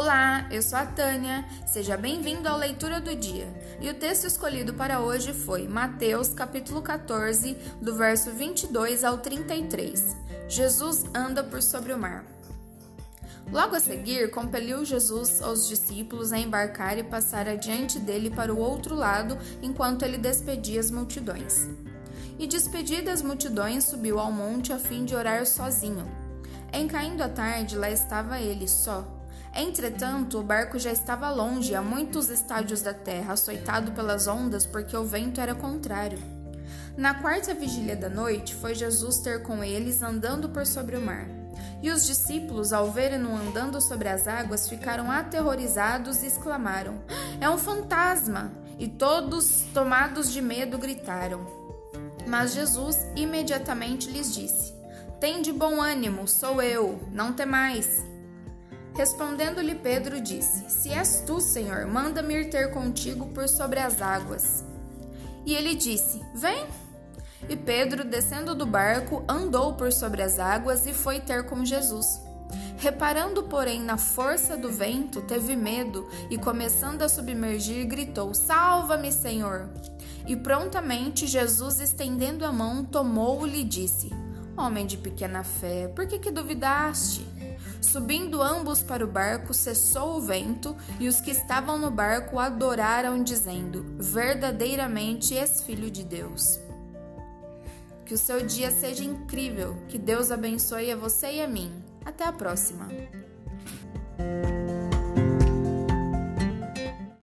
Olá, eu sou a Tânia. Seja bem-vindo à leitura do dia. E o texto escolhido para hoje foi Mateus, capítulo 14, do verso 22 ao 33. Jesus anda por sobre o mar. Logo a seguir, compeliu Jesus aos discípulos a embarcar e passar adiante dele para o outro lado, enquanto ele despedia as multidões. E despedidas as multidões, subiu ao monte a fim de orar sozinho. Em caindo a tarde, lá estava ele só Entretanto, o barco já estava longe, a muitos estádios da terra, açoitado pelas ondas, porque o vento era contrário. Na quarta vigília da noite, foi Jesus ter com eles andando por sobre o mar. E os discípulos, ao verem-no andando sobre as águas, ficaram aterrorizados e exclamaram: É um fantasma! E todos, tomados de medo, gritaram. Mas Jesus imediatamente lhes disse: Tende bom ânimo, sou eu, não temais. Respondendo-lhe Pedro, disse: Se és tu, Senhor, manda-me ir ter contigo por sobre as águas. E ele disse: Vem. E Pedro, descendo do barco, andou por sobre as águas e foi ter com Jesus. Reparando, porém, na força do vento, teve medo e, começando a submergir, gritou: Salva-me, Senhor! E prontamente Jesus, estendendo a mão, tomou-o e disse: Homem de pequena fé, por que, que duvidaste? Subindo ambos para o barco, cessou o vento, e os que estavam no barco adoraram, dizendo: Verdadeiramente és filho de Deus. Que o seu dia seja incrível, que Deus abençoe a você e a mim. Até a próxima!